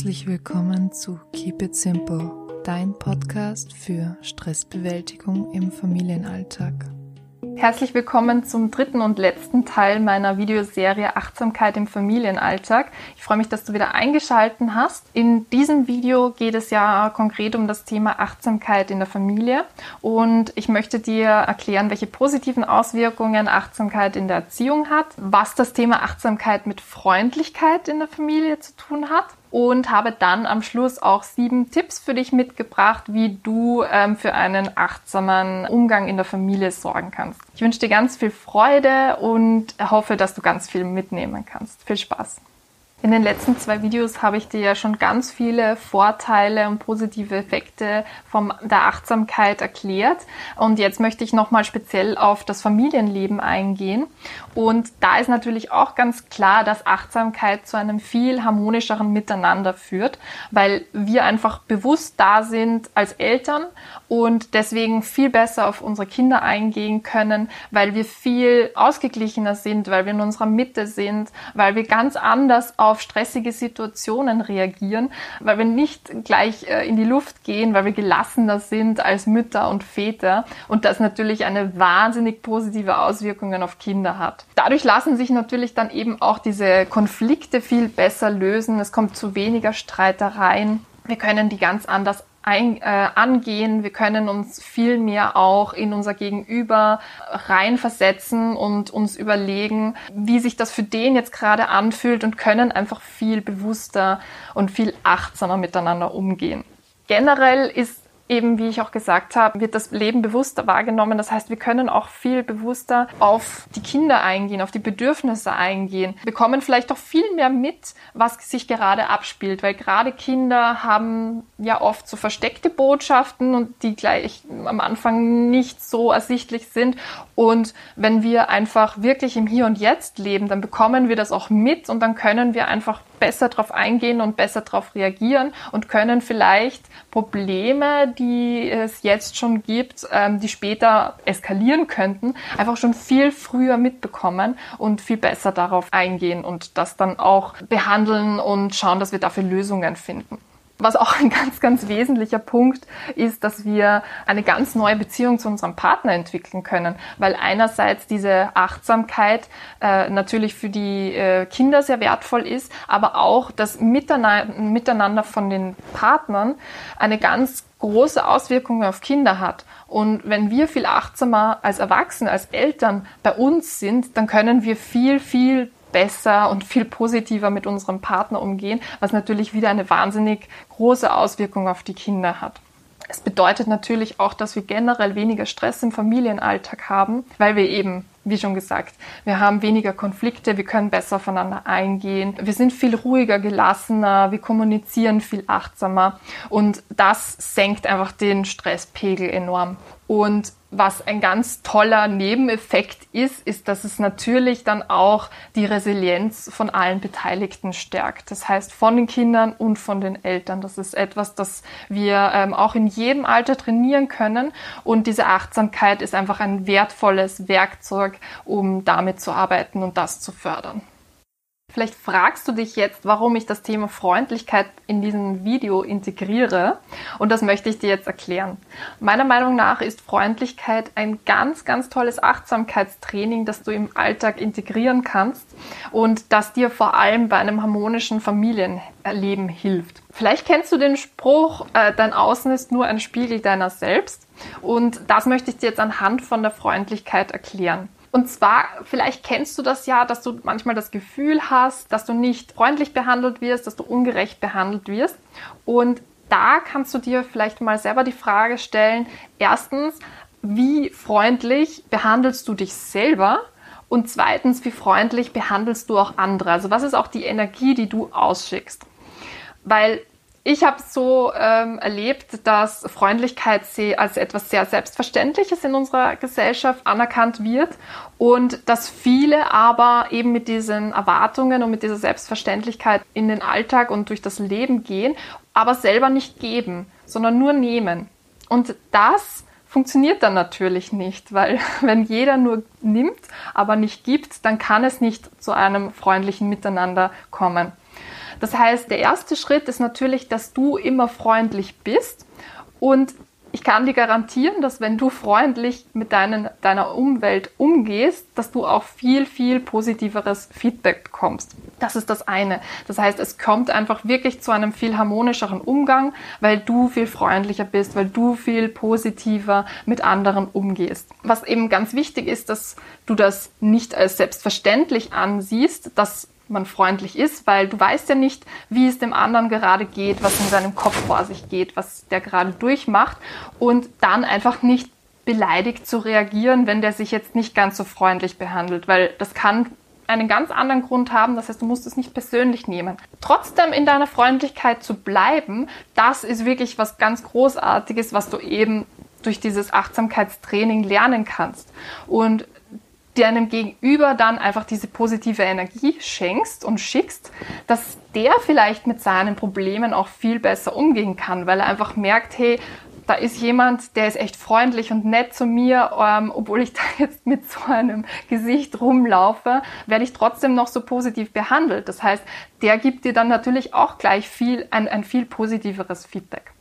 Herzlich willkommen zu Keep It Simple, dein Podcast für Stressbewältigung im Familienalltag. Herzlich willkommen zum dritten und letzten Teil meiner Videoserie Achtsamkeit im Familienalltag. Ich freue mich, dass du wieder eingeschalten hast. In diesem Video geht es ja konkret um das Thema Achtsamkeit in der Familie und ich möchte dir erklären, welche positiven Auswirkungen Achtsamkeit in der Erziehung hat, was das Thema Achtsamkeit mit Freundlichkeit in der Familie zu tun hat und habe dann am Schluss auch sieben Tipps für dich mitgebracht, wie du ähm, für einen achtsamen Umgang in der Familie sorgen kannst. Ich wünsche dir ganz viel Freude und hoffe, dass du ganz viel mitnehmen kannst. Viel Spaß! In den letzten zwei Videos habe ich dir ja schon ganz viele Vorteile und positive Effekte von der Achtsamkeit erklärt. Und jetzt möchte ich nochmal speziell auf das Familienleben eingehen. Und da ist natürlich auch ganz klar, dass Achtsamkeit zu einem viel harmonischeren Miteinander führt, weil wir einfach bewusst da sind als Eltern und deswegen viel besser auf unsere Kinder eingehen können, weil wir viel ausgeglichener sind, weil wir in unserer Mitte sind, weil wir ganz anders auf auf stressige Situationen reagieren, weil wir nicht gleich äh, in die Luft gehen, weil wir gelassener sind als Mütter und Väter und das natürlich eine wahnsinnig positive Auswirkungen auf Kinder hat. Dadurch lassen sich natürlich dann eben auch diese Konflikte viel besser lösen. Es kommt zu weniger Streitereien. Wir können die ganz anders ein, äh, angehen. Wir können uns viel mehr auch in unser Gegenüber reinversetzen und uns überlegen, wie sich das für den jetzt gerade anfühlt und können einfach viel bewusster und viel achtsamer miteinander umgehen. Generell ist eben, wie ich auch gesagt habe, wird das Leben bewusster wahrgenommen. Das heißt, wir können auch viel bewusster auf die Kinder eingehen, auf die Bedürfnisse eingehen, bekommen vielleicht auch viel mehr mit, was sich gerade abspielt, weil gerade Kinder haben ja oft so versteckte Botschaften und die gleich am Anfang nicht so ersichtlich sind. Und wenn wir einfach wirklich im Hier und Jetzt leben, dann bekommen wir das auch mit und dann können wir einfach besser darauf eingehen und besser darauf reagieren und können vielleicht Probleme, die es jetzt schon gibt, ähm, die später eskalieren könnten, einfach schon viel früher mitbekommen und viel besser darauf eingehen und das dann auch behandeln und schauen, dass wir dafür Lösungen finden. Was auch ein ganz, ganz wesentlicher Punkt ist, dass wir eine ganz neue Beziehung zu unserem Partner entwickeln können, weil einerseits diese Achtsamkeit äh, natürlich für die äh, Kinder sehr wertvoll ist, aber auch das Miteinander von den Partnern eine ganz große Auswirkungen auf Kinder hat. Und wenn wir viel achtsamer als Erwachsene, als Eltern bei uns sind, dann können wir viel, viel besser und viel positiver mit unserem Partner umgehen, was natürlich wieder eine wahnsinnig große Auswirkung auf die Kinder hat. Es bedeutet natürlich auch, dass wir generell weniger Stress im Familienalltag haben, weil wir eben, wie schon gesagt, wir haben weniger Konflikte, wir können besser aufeinander eingehen, wir sind viel ruhiger, gelassener, wir kommunizieren viel achtsamer und das senkt einfach den Stresspegel enorm. Und was ein ganz toller Nebeneffekt ist, ist, dass es natürlich dann auch die Resilienz von allen Beteiligten stärkt. Das heißt von den Kindern und von den Eltern. Das ist etwas, das wir ähm, auch in jedem Alter trainieren können. Und diese Achtsamkeit ist einfach ein wertvolles Werkzeug, um damit zu arbeiten und das zu fördern. Vielleicht fragst du dich jetzt, warum ich das Thema Freundlichkeit in diesem Video integriere. Und das möchte ich dir jetzt erklären. Meiner Meinung nach ist Freundlichkeit ein ganz, ganz tolles Achtsamkeitstraining, das du im Alltag integrieren kannst und das dir vor allem bei einem harmonischen Familienleben hilft. Vielleicht kennst du den Spruch, äh, dein Außen ist nur ein Spiegel deiner selbst. Und das möchte ich dir jetzt anhand von der Freundlichkeit erklären. Und zwar, vielleicht kennst du das ja, dass du manchmal das Gefühl hast, dass du nicht freundlich behandelt wirst, dass du ungerecht behandelt wirst. Und da kannst du dir vielleicht mal selber die Frage stellen, erstens, wie freundlich behandelst du dich selber? Und zweitens, wie freundlich behandelst du auch andere? Also was ist auch die Energie, die du ausschickst? Weil ich habe so ähm, erlebt, dass Freundlichkeit als etwas sehr Selbstverständliches in unserer Gesellschaft anerkannt wird und dass viele aber eben mit diesen Erwartungen und mit dieser Selbstverständlichkeit in den Alltag und durch das Leben gehen, aber selber nicht geben, sondern nur nehmen. Und das funktioniert dann natürlich nicht, weil wenn jeder nur nimmt, aber nicht gibt, dann kann es nicht zu einem freundlichen Miteinander kommen. Das heißt, der erste Schritt ist natürlich, dass du immer freundlich bist und ich kann dir garantieren, dass wenn du freundlich mit deinen, deiner Umwelt umgehst, dass du auch viel, viel positiveres Feedback bekommst. Das ist das eine. Das heißt, es kommt einfach wirklich zu einem viel harmonischeren Umgang, weil du viel freundlicher bist, weil du viel positiver mit anderen umgehst. Was eben ganz wichtig ist, dass du das nicht als selbstverständlich ansiehst, dass man freundlich ist, weil du weißt ja nicht, wie es dem anderen gerade geht, was in seinem Kopf vor sich geht, was der gerade durchmacht und dann einfach nicht beleidigt zu reagieren, wenn der sich jetzt nicht ganz so freundlich behandelt, weil das kann einen ganz anderen Grund haben, das heißt, du musst es nicht persönlich nehmen. Trotzdem in deiner Freundlichkeit zu bleiben, das ist wirklich was ganz Großartiges, was du eben durch dieses Achtsamkeitstraining lernen kannst. Und deinem Gegenüber dann einfach diese positive Energie schenkst und schickst, dass der vielleicht mit seinen Problemen auch viel besser umgehen kann, weil er einfach merkt, hey, da ist jemand, der ist echt freundlich und nett zu mir, ähm, obwohl ich da jetzt mit so einem Gesicht rumlaufe, werde ich trotzdem noch so positiv behandelt. Das heißt, der gibt dir dann natürlich auch gleich viel, ein, ein viel positiveres Feedback.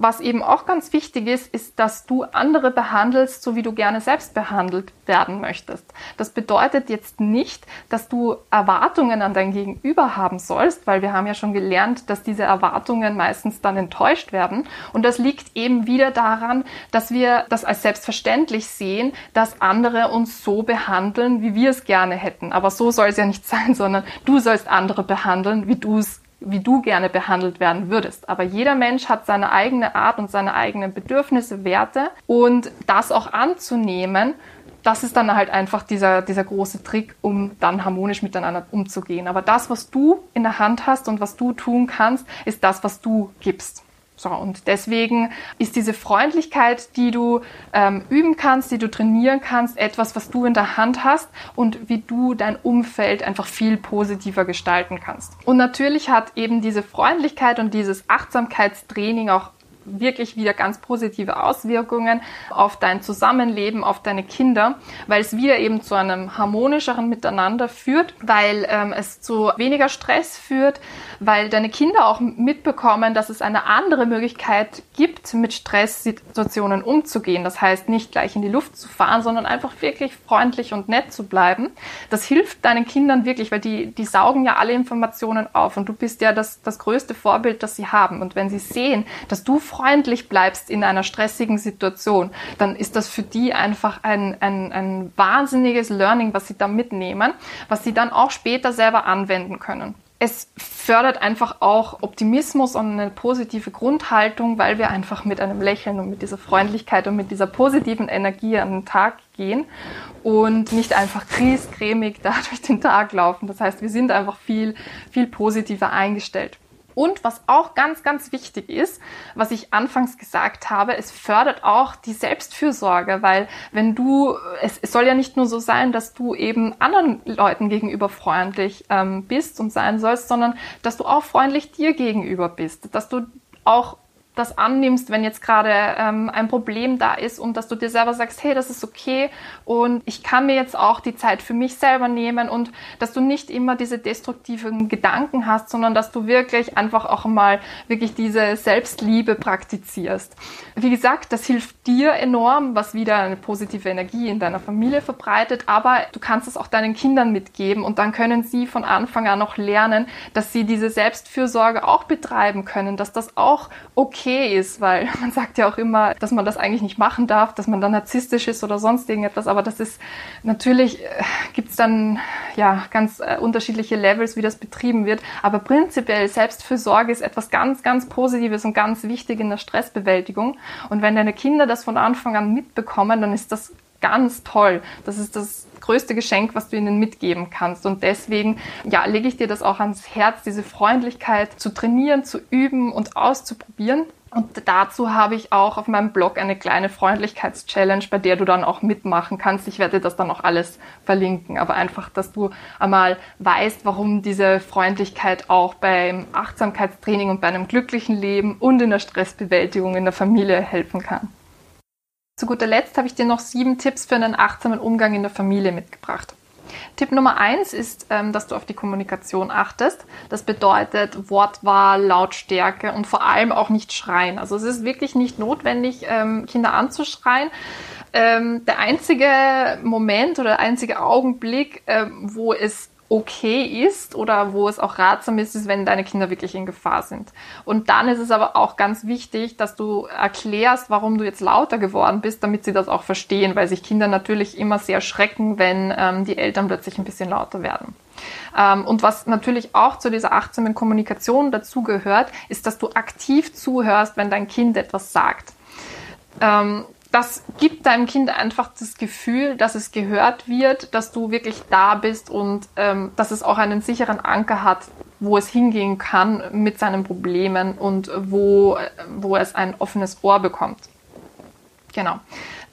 Was eben auch ganz wichtig ist, ist, dass du andere behandelst, so wie du gerne selbst behandelt werden möchtest. Das bedeutet jetzt nicht, dass du Erwartungen an dein Gegenüber haben sollst, weil wir haben ja schon gelernt, dass diese Erwartungen meistens dann enttäuscht werden. Und das liegt eben wieder daran, dass wir das als selbstverständlich sehen, dass andere uns so behandeln, wie wir es gerne hätten. Aber so soll es ja nicht sein, sondern du sollst andere behandeln, wie du es wie du gerne behandelt werden würdest. Aber jeder Mensch hat seine eigene Art und seine eigenen Bedürfnisse, Werte und das auch anzunehmen, das ist dann halt einfach dieser, dieser große Trick, um dann harmonisch miteinander umzugehen. Aber das, was du in der Hand hast und was du tun kannst, ist das, was du gibst. So, und deswegen ist diese Freundlichkeit, die du ähm, üben kannst, die du trainieren kannst, etwas, was du in der Hand hast und wie du dein Umfeld einfach viel positiver gestalten kannst. Und natürlich hat eben diese Freundlichkeit und dieses Achtsamkeitstraining auch wirklich wieder ganz positive Auswirkungen auf dein Zusammenleben, auf deine Kinder, weil es wieder eben zu einem harmonischeren Miteinander führt, weil ähm, es zu weniger Stress führt, weil deine Kinder auch mitbekommen, dass es eine andere Möglichkeit gibt, mit Stresssituationen umzugehen. Das heißt, nicht gleich in die Luft zu fahren, sondern einfach wirklich freundlich und nett zu bleiben. Das hilft deinen Kindern wirklich, weil die, die saugen ja alle Informationen auf und du bist ja das, das größte Vorbild, das sie haben. Und wenn sie sehen, dass du bleibst in einer stressigen Situation, dann ist das für die einfach ein, ein, ein wahnsinniges Learning, was sie da mitnehmen, was sie dann auch später selber anwenden können es fördert einfach auch Optimismus und eine positive Grundhaltung, weil wir einfach mit einem Lächeln und mit dieser Freundlichkeit und mit dieser positiven Energie an den Tag gehen und nicht einfach kriescremig da durch den Tag laufen. Das heißt, wir sind einfach viel, viel positiver eingestellt. Und was auch ganz, ganz wichtig ist, was ich anfangs gesagt habe, es fördert auch die Selbstfürsorge, weil wenn du, es, es soll ja nicht nur so sein, dass du eben anderen Leuten gegenüber freundlich ähm, bist und sein sollst, sondern dass du auch freundlich dir gegenüber bist, dass du auch das annimmst, wenn jetzt gerade ähm, ein Problem da ist und dass du dir selber sagst, hey, das ist okay und ich kann mir jetzt auch die Zeit für mich selber nehmen und dass du nicht immer diese destruktiven Gedanken hast, sondern dass du wirklich einfach auch mal wirklich diese Selbstliebe praktizierst. Wie gesagt, das hilft dir enorm, was wieder eine positive Energie in deiner Familie verbreitet, aber du kannst es auch deinen Kindern mitgeben und dann können sie von Anfang an noch lernen, dass sie diese Selbstfürsorge auch betreiben können, dass das auch okay okay ist, weil man sagt ja auch immer, dass man das eigentlich nicht machen darf, dass man dann narzisstisch ist oder sonst irgendetwas, aber das ist natürlich, äh, gibt es dann ja ganz äh, unterschiedliche Levels, wie das betrieben wird, aber prinzipiell Selbstfürsorge ist etwas ganz, ganz Positives und ganz wichtig in der Stressbewältigung und wenn deine Kinder das von Anfang an mitbekommen, dann ist das ganz toll. Das ist das größte Geschenk, was du ihnen mitgeben kannst. Und deswegen, ja, lege ich dir das auch ans Herz, diese Freundlichkeit zu trainieren, zu üben und auszuprobieren. Und dazu habe ich auch auf meinem Blog eine kleine Freundlichkeitschallenge, bei der du dann auch mitmachen kannst. Ich werde das dann auch alles verlinken, aber einfach, dass du einmal weißt, warum diese Freundlichkeit auch beim Achtsamkeitstraining und bei einem glücklichen Leben und in der Stressbewältigung in der Familie helfen kann. Zu guter Letzt habe ich dir noch sieben Tipps für einen achtsamen Umgang in der Familie mitgebracht. Tipp Nummer eins ist, ähm, dass du auf die Kommunikation achtest. Das bedeutet Wortwahl, Lautstärke und vor allem auch nicht schreien. Also es ist wirklich nicht notwendig, ähm, Kinder anzuschreien. Ähm, der einzige Moment oder der einzige Augenblick, wo es okay ist oder wo es auch ratsam ist, ist, wenn deine Kinder wirklich in Gefahr sind. Und dann ist es aber auch ganz wichtig, dass du erklärst, warum du jetzt lauter geworden bist, damit sie das auch verstehen, weil sich Kinder natürlich immer sehr schrecken, wenn ähm, die Eltern plötzlich ein bisschen lauter werden. Ähm, und was natürlich auch zu dieser achtsamen Kommunikation dazugehört, ist, dass du aktiv zuhörst, wenn dein Kind etwas sagt. Ähm, das gibt deinem Kind einfach das Gefühl, dass es gehört wird, dass du wirklich da bist und ähm, dass es auch einen sicheren Anker hat, wo es hingehen kann mit seinen Problemen und wo, wo es ein offenes Ohr bekommt. Genau.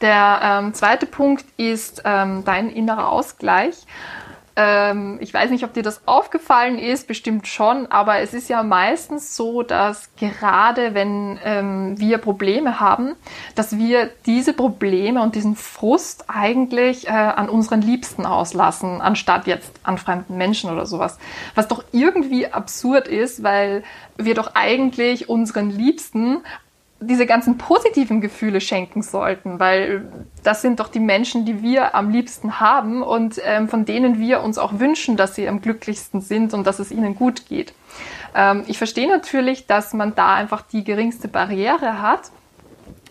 Der ähm, zweite Punkt ist ähm, dein innerer Ausgleich. Ähm, ich weiß nicht, ob dir das aufgefallen ist, bestimmt schon, aber es ist ja meistens so, dass gerade wenn ähm, wir Probleme haben, dass wir diese Probleme und diesen Frust eigentlich äh, an unseren Liebsten auslassen, anstatt jetzt an fremden Menschen oder sowas. Was doch irgendwie absurd ist, weil wir doch eigentlich unseren Liebsten diese ganzen positiven Gefühle schenken sollten, weil das sind doch die Menschen, die wir am liebsten haben und ähm, von denen wir uns auch wünschen, dass sie am glücklichsten sind und dass es ihnen gut geht. Ähm, ich verstehe natürlich, dass man da einfach die geringste Barriere hat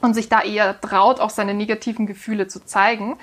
und sich da eher traut, auch seine negativen Gefühle zu zeigen.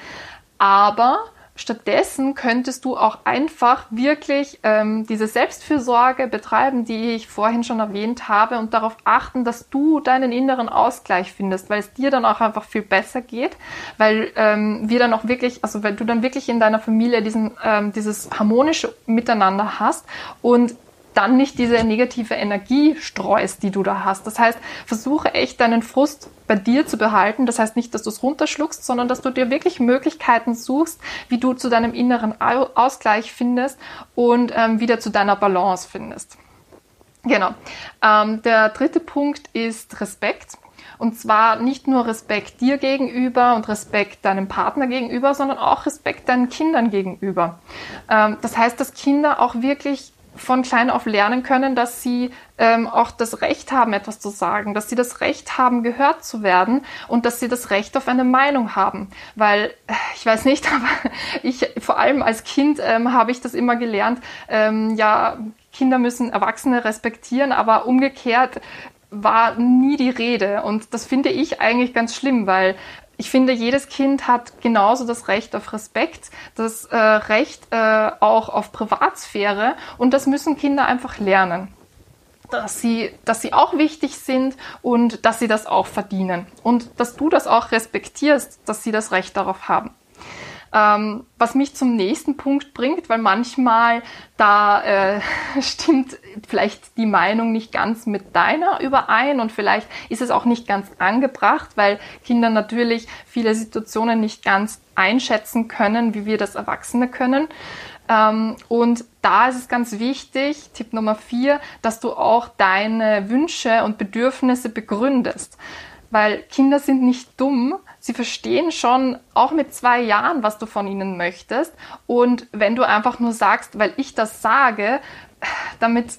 Aber Stattdessen könntest du auch einfach wirklich ähm, diese Selbstfürsorge betreiben, die ich vorhin schon erwähnt habe, und darauf achten, dass du deinen inneren Ausgleich findest, weil es dir dann auch einfach viel besser geht, weil ähm, wir dann auch wirklich, also weil du dann wirklich in deiner Familie diesen, ähm, dieses harmonische Miteinander hast und dann nicht diese negative Energie streust, die du da hast. Das heißt, versuche echt deinen Frust bei dir zu behalten. Das heißt nicht, dass du es runterschluckst, sondern dass du dir wirklich Möglichkeiten suchst, wie du zu deinem inneren Ausgleich findest und ähm, wieder zu deiner Balance findest. Genau. Ähm, der dritte Punkt ist Respekt. Und zwar nicht nur Respekt dir gegenüber und Respekt deinem Partner gegenüber, sondern auch Respekt deinen Kindern gegenüber. Ähm, das heißt, dass Kinder auch wirklich von klein auf lernen können, dass sie ähm, auch das Recht haben, etwas zu sagen, dass sie das Recht haben, gehört zu werden und dass sie das Recht auf eine Meinung haben. Weil, äh, ich weiß nicht, aber ich, vor allem als Kind ähm, habe ich das immer gelernt, ähm, ja, Kinder müssen Erwachsene respektieren, aber umgekehrt war nie die Rede. Und das finde ich eigentlich ganz schlimm, weil ich finde, jedes Kind hat genauso das Recht auf Respekt, das äh, Recht äh, auch auf Privatsphäre und das müssen Kinder einfach lernen. Dass sie, dass sie auch wichtig sind und dass sie das auch verdienen. Und dass du das auch respektierst, dass sie das Recht darauf haben. Ähm, was mich zum nächsten Punkt bringt, weil manchmal da äh, stimmt vielleicht die Meinung nicht ganz mit deiner überein und vielleicht ist es auch nicht ganz angebracht, weil Kinder natürlich viele Situationen nicht ganz einschätzen können, wie wir das Erwachsene können. Ähm, und da ist es ganz wichtig, Tipp Nummer vier, dass du auch deine Wünsche und Bedürfnisse begründest. Weil Kinder sind nicht dumm, sie verstehen schon auch mit zwei Jahren, was du von ihnen möchtest. Und wenn du einfach nur sagst, weil ich das sage, damit,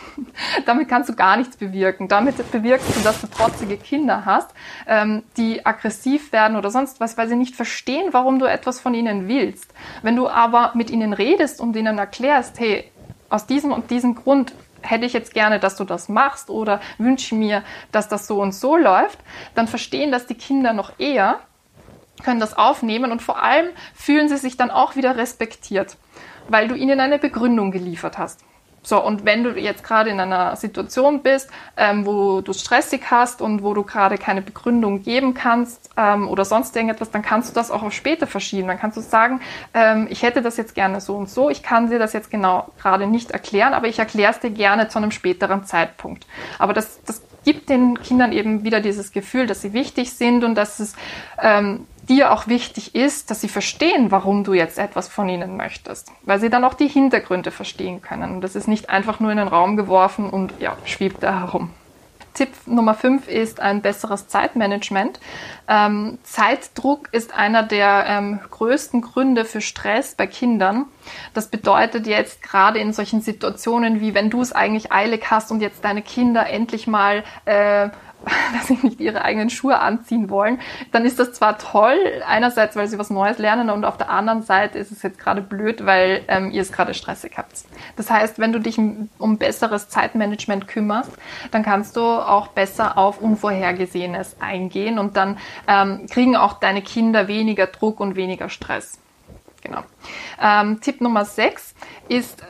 damit kannst du gar nichts bewirken. Damit bewirkst du, dass du trotzige Kinder hast, ähm, die aggressiv werden oder sonst was, weil sie nicht verstehen, warum du etwas von ihnen willst. Wenn du aber mit ihnen redest und ihnen erklärst, hey, aus diesem und diesem Grund hätte ich jetzt gerne, dass du das machst oder wünsche mir, dass das so und so läuft, dann verstehen das die Kinder noch eher, können das aufnehmen und vor allem fühlen sie sich dann auch wieder respektiert, weil du ihnen eine Begründung geliefert hast. So, und wenn du jetzt gerade in einer Situation bist, ähm, wo du stressig hast und wo du gerade keine Begründung geben kannst ähm, oder sonst irgendetwas, dann kannst du das auch auf später verschieben. Dann kannst du sagen, ähm, ich hätte das jetzt gerne so und so, ich kann dir das jetzt genau gerade nicht erklären, aber ich erkläre es dir gerne zu einem späteren Zeitpunkt. Aber das, das gibt den Kindern eben wieder dieses Gefühl, dass sie wichtig sind und dass es ähm, dir auch wichtig ist, dass sie verstehen, warum du jetzt etwas von ihnen möchtest, weil sie dann auch die Hintergründe verstehen können. Und das ist nicht einfach nur in den Raum geworfen und ja, schwebt da herum. Tipp Nummer 5 ist ein besseres Zeitmanagement. Ähm, Zeitdruck ist einer der ähm, größten Gründe für Stress bei Kindern. Das bedeutet jetzt gerade in solchen Situationen, wie wenn du es eigentlich eilig hast und jetzt deine Kinder endlich mal äh, dass sie nicht ihre eigenen Schuhe anziehen wollen, dann ist das zwar toll, einerseits, weil sie was Neues lernen und auf der anderen Seite ist es jetzt gerade blöd, weil ähm, ihr es gerade stressig habt. Das heißt, wenn du dich um besseres Zeitmanagement kümmerst, dann kannst du auch besser auf Unvorhergesehenes eingehen und dann ähm, kriegen auch deine Kinder weniger Druck und weniger Stress. Genau. Ähm, Tipp Nummer 6 ist,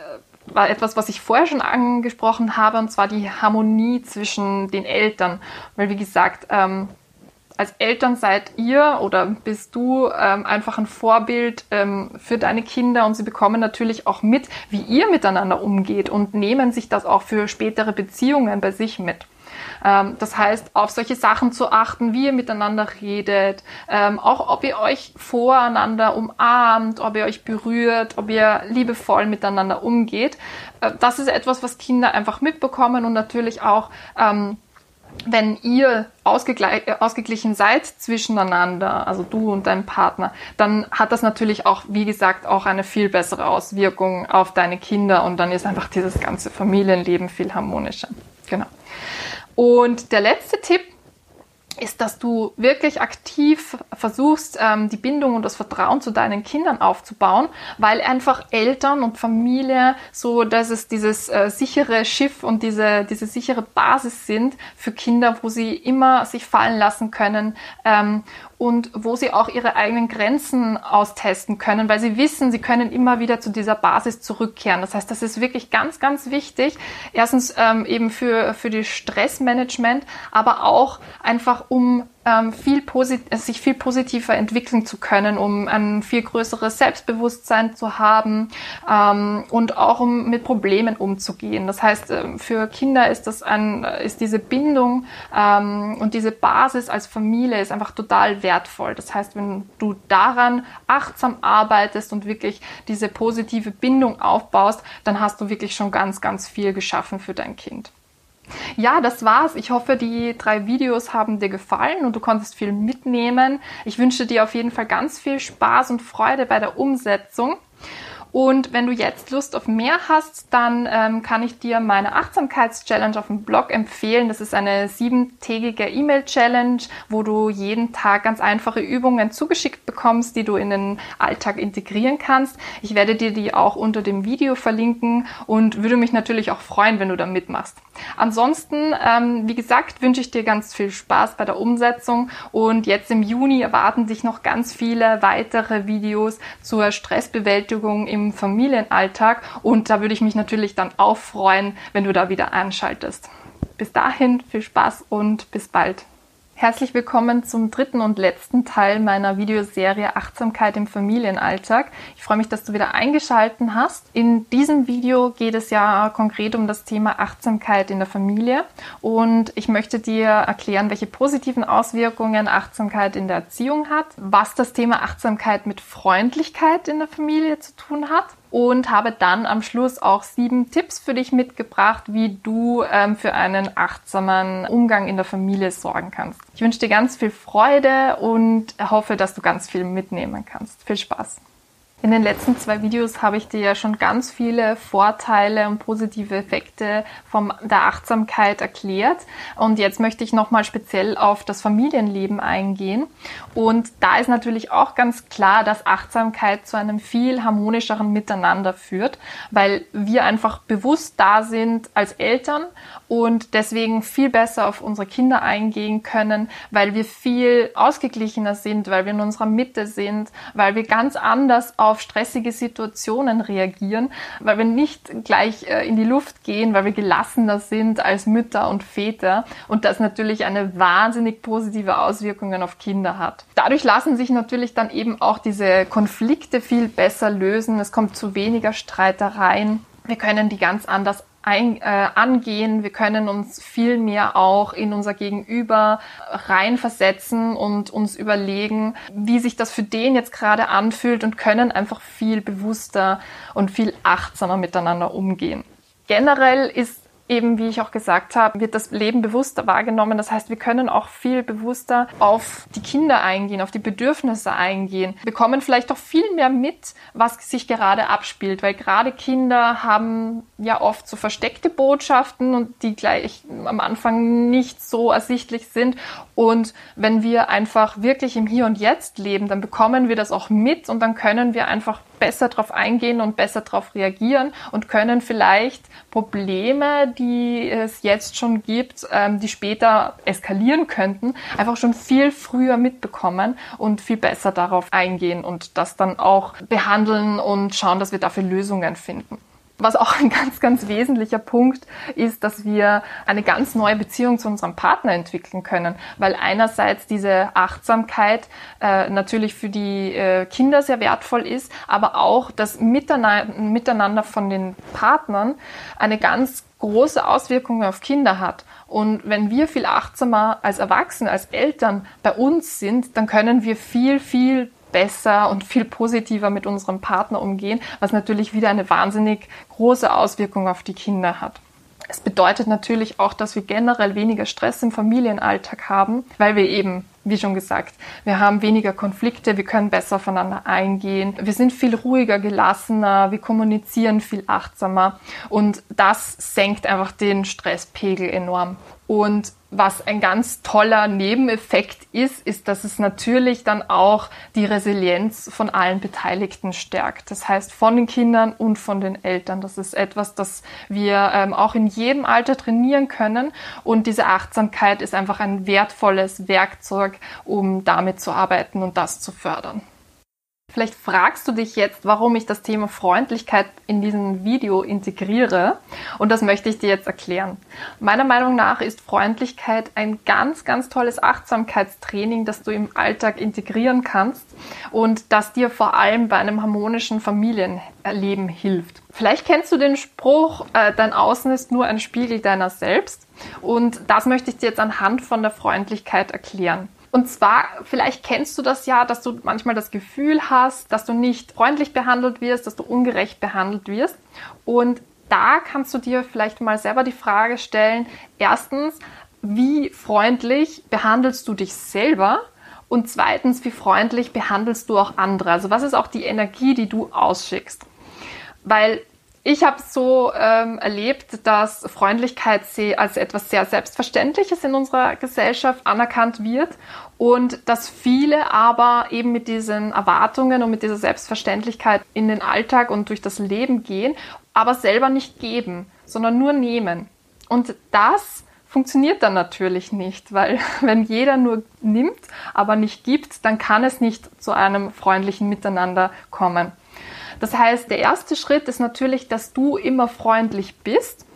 war etwas, was ich vorher schon angesprochen habe, und zwar die Harmonie zwischen den Eltern. Weil, wie gesagt, ähm, als Eltern seid ihr oder bist du ähm, einfach ein Vorbild ähm, für deine Kinder und sie bekommen natürlich auch mit, wie ihr miteinander umgeht und nehmen sich das auch für spätere Beziehungen bei sich mit. Ähm, das heißt, auf solche Sachen zu achten, wie ihr miteinander redet, ähm, auch ob ihr euch voreinander umarmt, ob ihr euch berührt, ob ihr liebevoll miteinander umgeht. Äh, das ist etwas, was Kinder einfach mitbekommen und natürlich auch ähm, wenn ihr äh, ausgeglichen seid zwischeneinander, also du und dein Partner, dann hat das natürlich auch, wie gesagt, auch eine viel bessere Auswirkung auf deine Kinder und dann ist einfach dieses ganze Familienleben viel harmonischer. Genau. Und der letzte Tipp ist, dass du wirklich aktiv versuchst, ähm, die Bindung und das Vertrauen zu deinen Kindern aufzubauen, weil einfach Eltern und Familie so, dass es dieses äh, sichere Schiff und diese, diese sichere Basis sind für Kinder, wo sie immer sich fallen lassen können ähm, und wo sie auch ihre eigenen Grenzen austesten können, weil sie wissen, sie können immer wieder zu dieser Basis zurückkehren. Das heißt, das ist wirklich ganz, ganz wichtig. Erstens ähm, eben für, für die Stressmanagement, aber auch einfach um viel äh, sich viel positiver entwickeln zu können, um ein viel größeres Selbstbewusstsein zu haben ähm, und auch um mit Problemen umzugehen. Das heißt, ähm, für Kinder ist das ein, ist diese Bindung ähm, und diese Basis als Familie ist einfach total wertvoll. Das heißt, wenn du daran achtsam arbeitest und wirklich diese positive Bindung aufbaust, dann hast du wirklich schon ganz, ganz viel geschaffen für dein Kind. Ja, das war's. Ich hoffe, die drei Videos haben dir gefallen und du konntest viel mitnehmen. Ich wünsche dir auf jeden Fall ganz viel Spaß und Freude bei der Umsetzung. Und wenn du jetzt Lust auf mehr hast, dann ähm, kann ich dir meine Achtsamkeits-Challenge auf dem Blog empfehlen. Das ist eine siebentägige E-Mail-Challenge, wo du jeden Tag ganz einfache Übungen zugeschickt bekommst, die du in den Alltag integrieren kannst. Ich werde dir die auch unter dem Video verlinken und würde mich natürlich auch freuen, wenn du da mitmachst. Ansonsten, ähm, wie gesagt, wünsche ich dir ganz viel Spaß bei der Umsetzung und jetzt im Juni erwarten dich noch ganz viele weitere Videos zur Stressbewältigung Familienalltag und da würde ich mich natürlich dann auch freuen, wenn du da wieder einschaltest. Bis dahin viel Spaß und bis bald. Herzlich willkommen zum dritten und letzten Teil meiner Videoserie Achtsamkeit im Familienalltag. Ich freue mich, dass du wieder eingeschalten hast. In diesem Video geht es ja konkret um das Thema Achtsamkeit in der Familie und ich möchte dir erklären, welche positiven Auswirkungen Achtsamkeit in der Erziehung hat, was das Thema Achtsamkeit mit Freundlichkeit in der Familie zu tun hat und habe dann am Schluss auch sieben Tipps für dich mitgebracht, wie du ähm, für einen achtsamen Umgang in der Familie sorgen kannst. Ich wünsche dir ganz viel Freude und hoffe, dass du ganz viel mitnehmen kannst. Viel Spaß! In den letzten zwei Videos habe ich dir ja schon ganz viele Vorteile und positive Effekte von der Achtsamkeit erklärt. Und jetzt möchte ich nochmal speziell auf das Familienleben eingehen. Und da ist natürlich auch ganz klar, dass Achtsamkeit zu einem viel harmonischeren Miteinander führt, weil wir einfach bewusst da sind als Eltern und deswegen viel besser auf unsere Kinder eingehen können, weil wir viel ausgeglichener sind, weil wir in unserer Mitte sind, weil wir ganz anders auf stressige Situationen reagieren, weil wir nicht gleich äh, in die Luft gehen, weil wir gelassener sind als Mütter und Väter und das natürlich eine wahnsinnig positive Auswirkungen auf Kinder hat. Dadurch lassen sich natürlich dann eben auch diese Konflikte viel besser lösen. Es kommt zu weniger Streitereien. Wir können die ganz anders ein, äh, angehen. Wir können uns viel mehr auch in unser Gegenüber reinversetzen und uns überlegen, wie sich das für den jetzt gerade anfühlt und können einfach viel bewusster und viel achtsamer miteinander umgehen. Generell ist eben, wie ich auch gesagt habe, wird das Leben bewusster wahrgenommen. Das heißt, wir können auch viel bewusster auf die Kinder eingehen, auf die Bedürfnisse eingehen, wir bekommen vielleicht auch viel mehr mit, was sich gerade abspielt, weil gerade Kinder haben ja oft so versteckte Botschaften und die gleich am Anfang nicht so ersichtlich sind. Und wenn wir einfach wirklich im Hier und Jetzt leben, dann bekommen wir das auch mit und dann können wir einfach besser darauf eingehen und besser darauf reagieren und können vielleicht Probleme, die es jetzt schon gibt, ähm, die später eskalieren könnten, einfach schon viel früher mitbekommen und viel besser darauf eingehen und das dann auch behandeln und schauen, dass wir dafür Lösungen finden. Was auch ein ganz, ganz wesentlicher Punkt ist, dass wir eine ganz neue Beziehung zu unserem Partner entwickeln können, weil einerseits diese Achtsamkeit äh, natürlich für die äh, Kinder sehr wertvoll ist, aber auch das Miteinander, Miteinander von den Partnern eine ganz große Auswirkungen auf Kinder hat. Und wenn wir viel achtsamer als Erwachsene, als Eltern bei uns sind, dann können wir viel, viel besser und viel positiver mit unserem Partner umgehen, was natürlich wieder eine wahnsinnig große Auswirkung auf die Kinder hat. Es bedeutet natürlich auch, dass wir generell weniger Stress im Familienalltag haben, weil wir eben, wie schon gesagt, wir haben weniger Konflikte, wir können besser aufeinander eingehen, wir sind viel ruhiger, gelassener, wir kommunizieren viel achtsamer und das senkt einfach den Stresspegel enorm. Und was ein ganz toller Nebeneffekt ist, ist, dass es natürlich dann auch die Resilienz von allen Beteiligten stärkt. Das heißt von den Kindern und von den Eltern. Das ist etwas, das wir ähm, auch in jedem Alter trainieren können. Und diese Achtsamkeit ist einfach ein wertvolles Werkzeug, um damit zu arbeiten und das zu fördern. Vielleicht fragst du dich jetzt, warum ich das Thema Freundlichkeit in diesem Video integriere. Und das möchte ich dir jetzt erklären. Meiner Meinung nach ist Freundlichkeit ein ganz, ganz tolles Achtsamkeitstraining, das du im Alltag integrieren kannst und das dir vor allem bei einem harmonischen Familienleben hilft. Vielleicht kennst du den Spruch, äh, dein Außen ist nur ein Spiegel deiner selbst. Und das möchte ich dir jetzt anhand von der Freundlichkeit erklären. Und zwar, vielleicht kennst du das ja, dass du manchmal das Gefühl hast, dass du nicht freundlich behandelt wirst, dass du ungerecht behandelt wirst. Und da kannst du dir vielleicht mal selber die Frage stellen, erstens, wie freundlich behandelst du dich selber? Und zweitens, wie freundlich behandelst du auch andere? Also was ist auch die Energie, die du ausschickst? Weil ich habe so ähm, erlebt, dass Freundlichkeit als etwas sehr Selbstverständliches in unserer Gesellschaft anerkannt wird und dass viele aber eben mit diesen Erwartungen und mit dieser Selbstverständlichkeit in den Alltag und durch das Leben gehen, aber selber nicht geben, sondern nur nehmen. Und das funktioniert dann natürlich nicht, weil wenn jeder nur nimmt, aber nicht gibt, dann kann es nicht zu einem freundlichen Miteinander kommen. Das heißt, der erste Schritt ist natürlich, dass du immer freundlich bist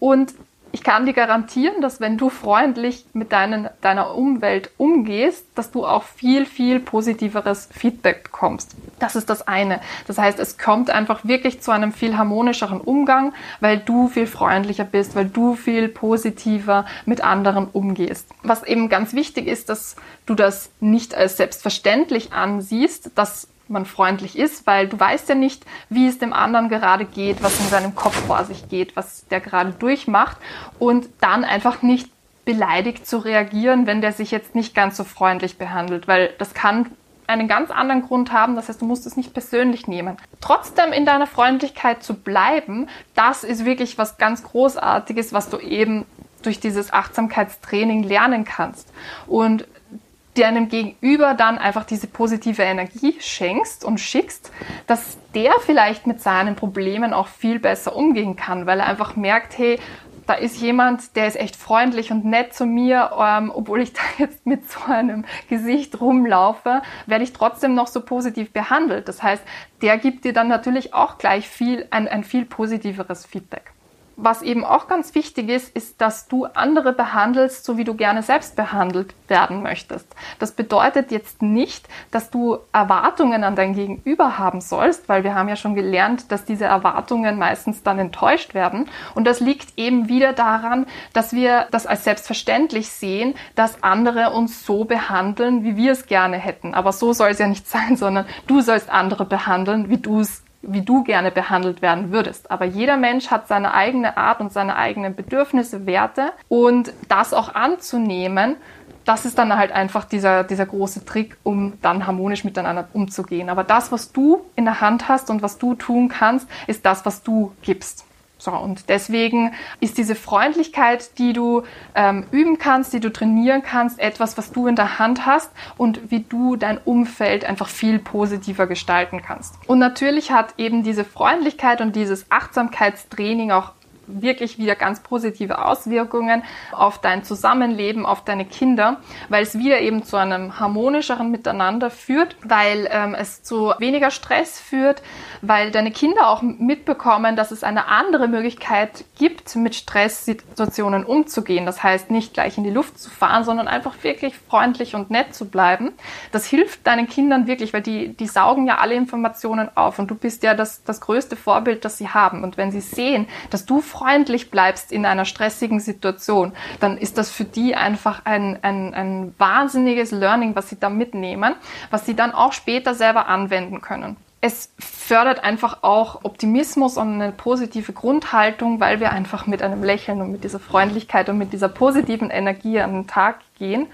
und ich kann dir garantieren, dass wenn du freundlich mit deinen, deiner Umwelt umgehst, dass du auch viel, viel positiveres Feedback bekommst. Das ist das eine. Das heißt, es kommt einfach wirklich zu einem viel harmonischeren Umgang, weil du viel freundlicher bist, weil du viel positiver mit anderen umgehst. Was eben ganz wichtig ist, dass du das nicht als selbstverständlich ansiehst, dass man freundlich ist, weil du weißt ja nicht, wie es dem anderen gerade geht, was in seinem Kopf vor sich geht, was der gerade durchmacht und dann einfach nicht beleidigt zu reagieren, wenn der sich jetzt nicht ganz so freundlich behandelt, weil das kann einen ganz anderen Grund haben, das heißt, du musst es nicht persönlich nehmen. Trotzdem in deiner Freundlichkeit zu bleiben, das ist wirklich was ganz Großartiges, was du eben durch dieses Achtsamkeitstraining lernen kannst. Und deinem Gegenüber dann einfach diese positive Energie schenkst und schickst, dass der vielleicht mit seinen Problemen auch viel besser umgehen kann, weil er einfach merkt, hey, da ist jemand, der ist echt freundlich und nett zu mir, ähm, obwohl ich da jetzt mit so einem Gesicht rumlaufe, werde ich trotzdem noch so positiv behandelt. Das heißt, der gibt dir dann natürlich auch gleich viel, ein, ein viel positiveres Feedback. Was eben auch ganz wichtig ist, ist, dass du andere behandelst, so wie du gerne selbst behandelt werden möchtest. Das bedeutet jetzt nicht, dass du Erwartungen an dein Gegenüber haben sollst, weil wir haben ja schon gelernt, dass diese Erwartungen meistens dann enttäuscht werden. Und das liegt eben wieder daran, dass wir das als selbstverständlich sehen, dass andere uns so behandeln, wie wir es gerne hätten. Aber so soll es ja nicht sein, sondern du sollst andere behandeln, wie du es wie du gerne behandelt werden würdest. Aber jeder Mensch hat seine eigene Art und seine eigenen Bedürfnisse, Werte und das auch anzunehmen, das ist dann halt einfach dieser, dieser große Trick, um dann harmonisch miteinander umzugehen. Aber das, was du in der Hand hast und was du tun kannst, ist das, was du gibst. So, und deswegen ist diese Freundlichkeit, die du ähm, üben kannst, die du trainieren kannst, etwas, was du in der Hand hast und wie du dein Umfeld einfach viel positiver gestalten kannst. Und natürlich hat eben diese Freundlichkeit und dieses Achtsamkeitstraining auch wirklich wieder ganz positive Auswirkungen auf dein Zusammenleben, auf deine Kinder, weil es wieder eben zu einem harmonischeren Miteinander führt, weil ähm, es zu weniger Stress führt, weil deine Kinder auch mitbekommen, dass es eine andere Möglichkeit gibt, mit Stresssituationen umzugehen. Das heißt, nicht gleich in die Luft zu fahren, sondern einfach wirklich freundlich und nett zu bleiben. Das hilft deinen Kindern wirklich, weil die, die saugen ja alle Informationen auf und du bist ja das, das größte Vorbild, das sie haben. Und wenn sie sehen, dass du freundlich bleibst in einer stressigen Situation, dann ist das für die einfach ein, ein, ein wahnsinniges Learning, was sie da mitnehmen, was sie dann auch später selber anwenden können. Es fördert einfach auch Optimismus und eine positive Grundhaltung, weil wir einfach mit einem Lächeln und mit dieser Freundlichkeit und mit dieser positiven Energie an den Tag gehen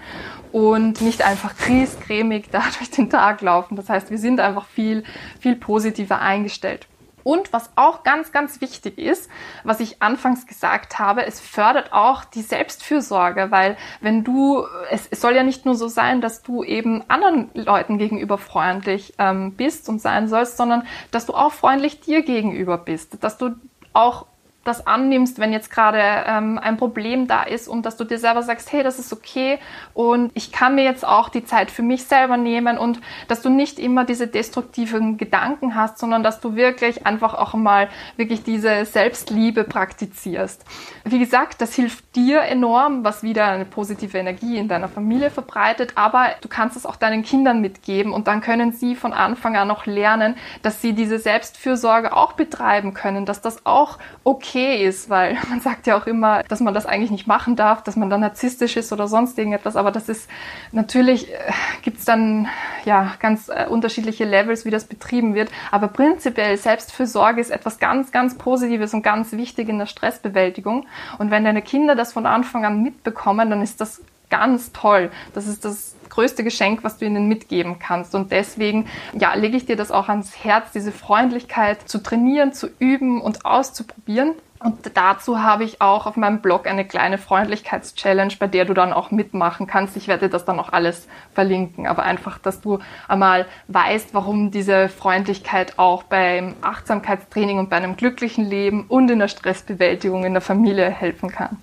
und nicht einfach kriescremig da durch den Tag laufen. Das heißt, wir sind einfach viel, viel positiver eingestellt. Und was auch ganz, ganz wichtig ist, was ich anfangs gesagt habe, es fördert auch die Selbstfürsorge, weil wenn du, es, es soll ja nicht nur so sein, dass du eben anderen Leuten gegenüber freundlich ähm, bist und sein sollst, sondern dass du auch freundlich dir gegenüber bist, dass du auch das annimmst, wenn jetzt gerade ähm, ein Problem da ist und dass du dir selber sagst, hey, das ist okay und ich kann mir jetzt auch die Zeit für mich selber nehmen und dass du nicht immer diese destruktiven Gedanken hast, sondern dass du wirklich einfach auch mal wirklich diese Selbstliebe praktizierst. Wie gesagt, das hilft dir enorm, was wieder eine positive Energie in deiner Familie verbreitet, aber du kannst es auch deinen Kindern mitgeben und dann können sie von Anfang an noch lernen, dass sie diese Selbstfürsorge auch betreiben können, dass das auch okay okay ist, weil man sagt ja auch immer, dass man das eigentlich nicht machen darf, dass man dann narzisstisch ist oder sonst irgendetwas, aber das ist natürlich, äh, gibt's dann ja ganz äh, unterschiedliche Levels, wie das betrieben wird, aber prinzipiell Selbstfürsorge ist etwas ganz, ganz Positives und ganz wichtig in der Stressbewältigung. Und wenn deine Kinder das von Anfang an mitbekommen, dann ist das ganz toll. Das ist das größte Geschenk, was du ihnen mitgeben kannst. Und deswegen, ja, lege ich dir das auch ans Herz, diese Freundlichkeit zu trainieren, zu üben und auszuprobieren. Und dazu habe ich auch auf meinem Blog eine kleine Freundlichkeitschallenge, bei der du dann auch mitmachen kannst. Ich werde das dann auch alles verlinken. Aber einfach, dass du einmal weißt, warum diese Freundlichkeit auch beim Achtsamkeitstraining und bei einem glücklichen Leben und in der Stressbewältigung in der Familie helfen kann.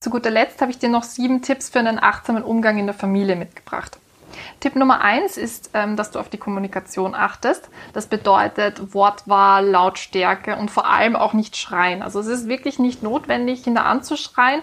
Zu guter Letzt habe ich dir noch sieben Tipps für einen achtsamen Umgang in der Familie mitgebracht. Tipp Nummer eins ist, ähm, dass du auf die Kommunikation achtest. Das bedeutet Wortwahl, Lautstärke und vor allem auch nicht schreien. Also es ist wirklich nicht notwendig, Kinder anzuschreien.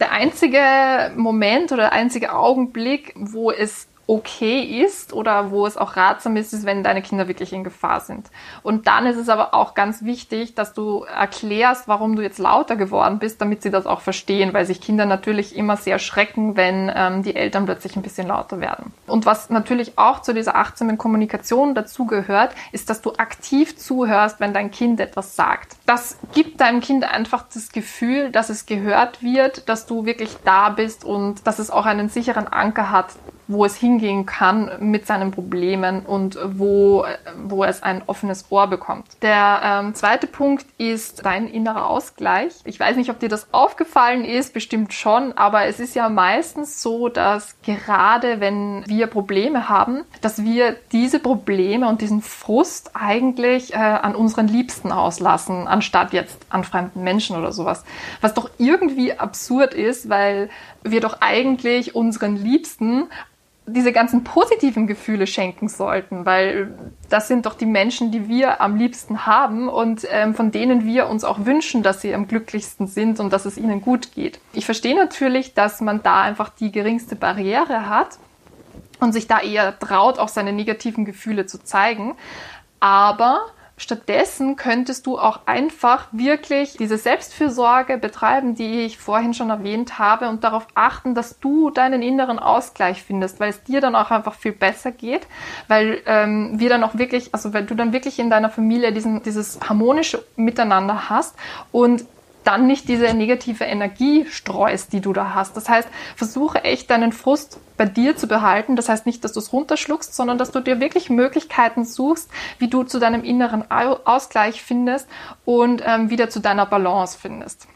Der einzige Moment oder der einzige Augenblick, wo es okay ist oder wo es auch ratsam ist, ist, wenn deine Kinder wirklich in Gefahr sind. Und dann ist es aber auch ganz wichtig, dass du erklärst, warum du jetzt lauter geworden bist, damit sie das auch verstehen, weil sich Kinder natürlich immer sehr schrecken, wenn ähm, die Eltern plötzlich ein bisschen lauter werden. Und was natürlich auch zu dieser achtsamen Kommunikation dazugehört, ist, dass du aktiv zuhörst, wenn dein Kind etwas sagt. Das gibt deinem Kind einfach das Gefühl, dass es gehört wird, dass du wirklich da bist und dass es auch einen sicheren Anker hat, wo es hingehen kann mit seinen Problemen und wo, wo es ein offenes Ohr bekommt. Der ähm, zweite Punkt ist dein innerer Ausgleich. Ich weiß nicht, ob dir das aufgefallen ist, bestimmt schon, aber es ist ja meistens so, dass gerade wenn wir Probleme haben, dass wir diese Probleme und diesen Frust eigentlich äh, an unseren Liebsten auslassen, anstatt jetzt an fremden Menschen oder sowas. Was doch irgendwie absurd ist, weil wir doch eigentlich unseren Liebsten diese ganzen positiven Gefühle schenken sollten, weil das sind doch die Menschen, die wir am liebsten haben und ähm, von denen wir uns auch wünschen, dass sie am glücklichsten sind und dass es ihnen gut geht. Ich verstehe natürlich, dass man da einfach die geringste Barriere hat und sich da eher traut, auch seine negativen Gefühle zu zeigen, aber Stattdessen könntest du auch einfach wirklich diese Selbstfürsorge betreiben, die ich vorhin schon erwähnt habe und darauf achten, dass du deinen inneren Ausgleich findest, weil es dir dann auch einfach viel besser geht, weil ähm, wir dann auch wirklich, also weil du dann wirklich in deiner Familie diesen, dieses harmonische Miteinander hast und dann nicht diese negative Energie streust, die du da hast. Das heißt, versuche echt deinen Frust bei dir zu behalten. Das heißt nicht, dass du es runterschluckst, sondern dass du dir wirklich Möglichkeiten suchst, wie du zu deinem inneren Ausgleich findest und ähm, wieder zu deiner Balance findest.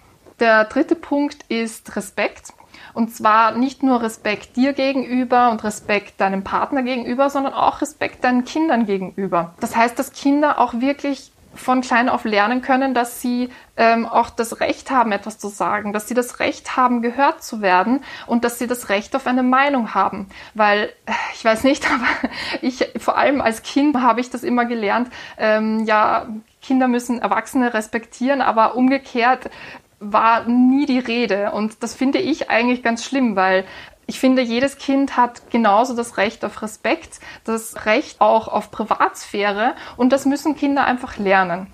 Der dritte Punkt ist Respekt. Und zwar nicht nur Respekt dir gegenüber und Respekt deinem Partner gegenüber, sondern auch Respekt deinen Kindern gegenüber. Das heißt, dass Kinder auch wirklich von klein auf lernen können, dass sie ähm, auch das Recht haben, etwas zu sagen, dass sie das Recht haben, gehört zu werden und dass sie das Recht auf eine Meinung haben. Weil, äh, ich weiß nicht, aber ich, vor allem als Kind habe ich das immer gelernt, ähm, ja, Kinder müssen Erwachsene respektieren, aber umgekehrt war nie die Rede. Und das finde ich eigentlich ganz schlimm, weil ich finde, jedes Kind hat genauso das Recht auf Respekt, das Recht auch auf Privatsphäre und das müssen Kinder einfach lernen.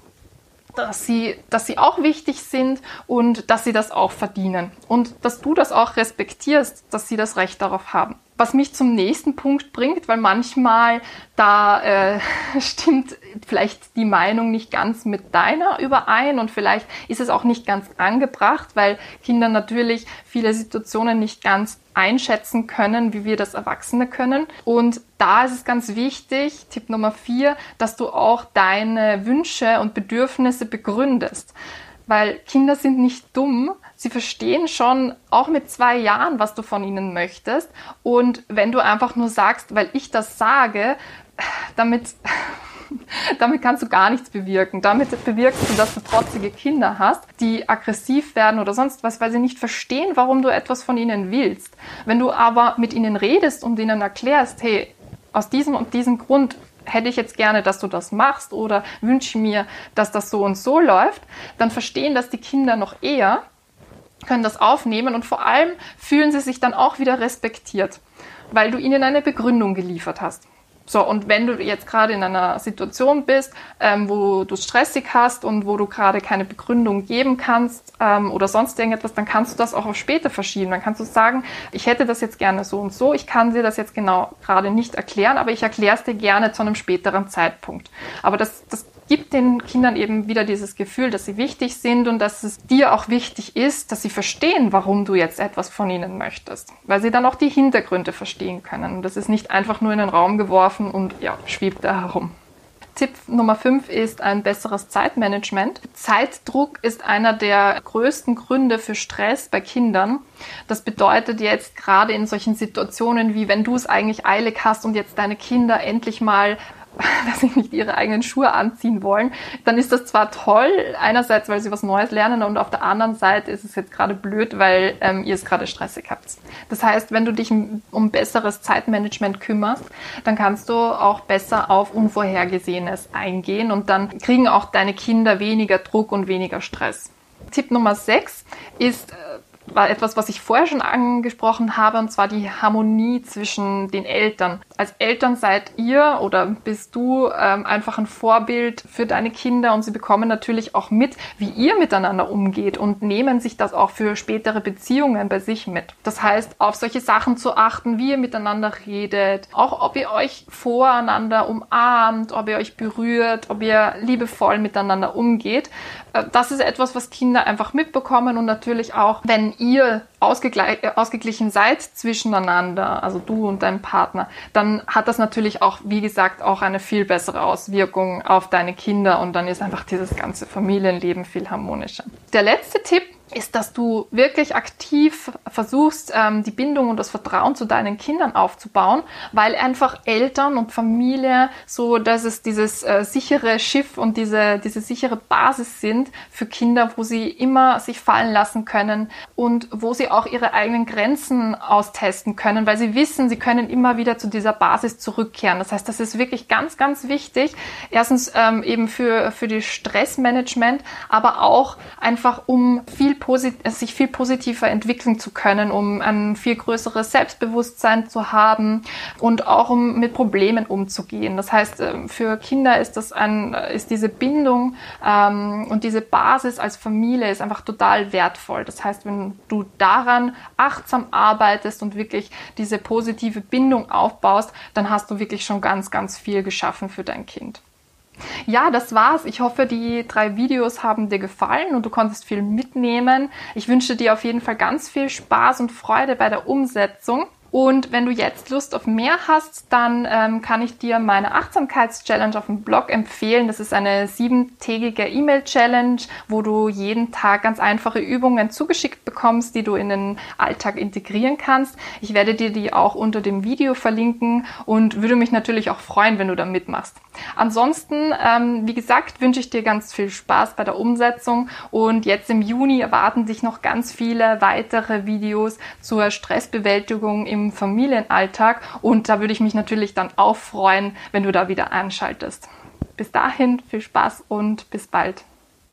Dass sie, dass sie auch wichtig sind und dass sie das auch verdienen. Und dass du das auch respektierst, dass sie das Recht darauf haben. Was mich zum nächsten Punkt bringt, weil manchmal da äh, stimmt vielleicht die Meinung nicht ganz mit deiner überein und vielleicht ist es auch nicht ganz angebracht, weil Kinder natürlich viele Situationen nicht ganz einschätzen können, wie wir das Erwachsene können. Und da ist es ganz wichtig, Tipp Nummer vier, dass du auch deine Wünsche und Bedürfnisse begründest. Weil Kinder sind nicht dumm, sie verstehen schon auch mit zwei Jahren, was du von ihnen möchtest. Und wenn du einfach nur sagst, weil ich das sage, damit damit kannst du gar nichts bewirken. Damit bewirkst du, dass du trotzige Kinder hast, die aggressiv werden oder sonst was, weil sie nicht verstehen, warum du etwas von ihnen willst. Wenn du aber mit ihnen redest und ihnen erklärst, hey, aus diesem und diesem Grund hätte ich jetzt gerne, dass du das machst oder wünsche mir, dass das so und so läuft, dann verstehen das die Kinder noch eher, können das aufnehmen und vor allem fühlen sie sich dann auch wieder respektiert, weil du ihnen eine Begründung geliefert hast. So, und wenn du jetzt gerade in einer Situation bist, ähm, wo du es stressig hast und wo du gerade keine Begründung geben kannst ähm, oder sonst irgendetwas, dann kannst du das auch auf später verschieben. Dann kannst du sagen, ich hätte das jetzt gerne so und so, ich kann dir das jetzt genau gerade nicht erklären, aber ich erkläre es dir gerne zu einem späteren Zeitpunkt. Aber das, das gibt den Kindern eben wieder dieses Gefühl, dass sie wichtig sind und dass es dir auch wichtig ist, dass sie verstehen, warum du jetzt etwas von ihnen möchtest, weil sie dann auch die Hintergründe verstehen können. Das ist nicht einfach nur in den Raum geworfen und ja, schwebt da herum. Tipp Nummer 5 ist ein besseres Zeitmanagement. Zeitdruck ist einer der größten Gründe für Stress bei Kindern. Das bedeutet jetzt gerade in solchen Situationen wie wenn du es eigentlich eilig hast und jetzt deine Kinder endlich mal dass sie nicht ihre eigenen Schuhe anziehen wollen, dann ist das zwar toll, einerseits, weil sie was Neues lernen und auf der anderen Seite ist es jetzt gerade blöd, weil ähm, ihr es gerade stressig habt. Das heißt, wenn du dich um besseres Zeitmanagement kümmerst, dann kannst du auch besser auf Unvorhergesehenes eingehen und dann kriegen auch deine Kinder weniger Druck und weniger Stress. Tipp Nummer 6 ist, äh, war etwas, was ich vorher schon angesprochen habe, und zwar die Harmonie zwischen den Eltern. Als Eltern seid ihr oder bist du ähm, einfach ein Vorbild für deine Kinder und sie bekommen natürlich auch mit, wie ihr miteinander umgeht und nehmen sich das auch für spätere Beziehungen bei sich mit. Das heißt, auf solche Sachen zu achten, wie ihr miteinander redet, auch ob ihr euch voreinander umarmt, ob ihr euch berührt, ob ihr liebevoll miteinander umgeht. Äh, das ist etwas, was Kinder einfach mitbekommen und natürlich auch, wenn ihr äh, ausgeglichen seid zwischeneinander, also du und dein Partner, dann hat das natürlich auch, wie gesagt, auch eine viel bessere Auswirkung auf deine Kinder und dann ist einfach dieses ganze Familienleben viel harmonischer. Der letzte Tipp ist, dass du wirklich aktiv versuchst, ähm, die Bindung und das Vertrauen zu deinen Kindern aufzubauen, weil einfach Eltern und Familie so, dass es dieses äh, sichere Schiff und diese, diese sichere Basis sind für Kinder, wo sie immer sich fallen lassen können und wo sie auch ihre eigenen Grenzen austesten können, weil sie wissen, sie können immer wieder zu dieser Basis zurückkehren. Das heißt, das ist wirklich ganz, ganz wichtig. Erstens ähm, eben für, für die Stressmanagement, aber auch einfach um viel sich viel positiver entwickeln zu können, um ein viel größeres Selbstbewusstsein zu haben und auch um mit Problemen umzugehen. Das heißt, ähm, für Kinder ist das ein, ist diese Bindung ähm, und diese Basis als Familie ist einfach total wertvoll. Das heißt, wenn du daran achtsam arbeitest und wirklich diese positive Bindung aufbaust, dann hast du wirklich schon ganz, ganz viel geschaffen für dein Kind. Ja, das war's. Ich hoffe, die drei Videos haben dir gefallen und du konntest viel mitnehmen. Ich wünsche dir auf jeden Fall ganz viel Spaß und Freude bei der Umsetzung. Und wenn du jetzt Lust auf mehr hast, dann ähm, kann ich dir meine Achtsamkeits-Challenge auf dem Blog empfehlen. Das ist eine siebentägige E-Mail-Challenge, wo du jeden Tag ganz einfache Übungen zugeschickt bekommst, die du in den Alltag integrieren kannst. Ich werde dir die auch unter dem Video verlinken und würde mich natürlich auch freuen, wenn du da mitmachst. Ansonsten, ähm, wie gesagt, wünsche ich dir ganz viel Spaß bei der Umsetzung und jetzt im Juni erwarten dich noch ganz viele weitere Videos zur Stressbewältigung im Familienalltag und da würde ich mich natürlich dann auch freuen, wenn du da wieder einschaltest. Bis dahin viel Spaß und bis bald.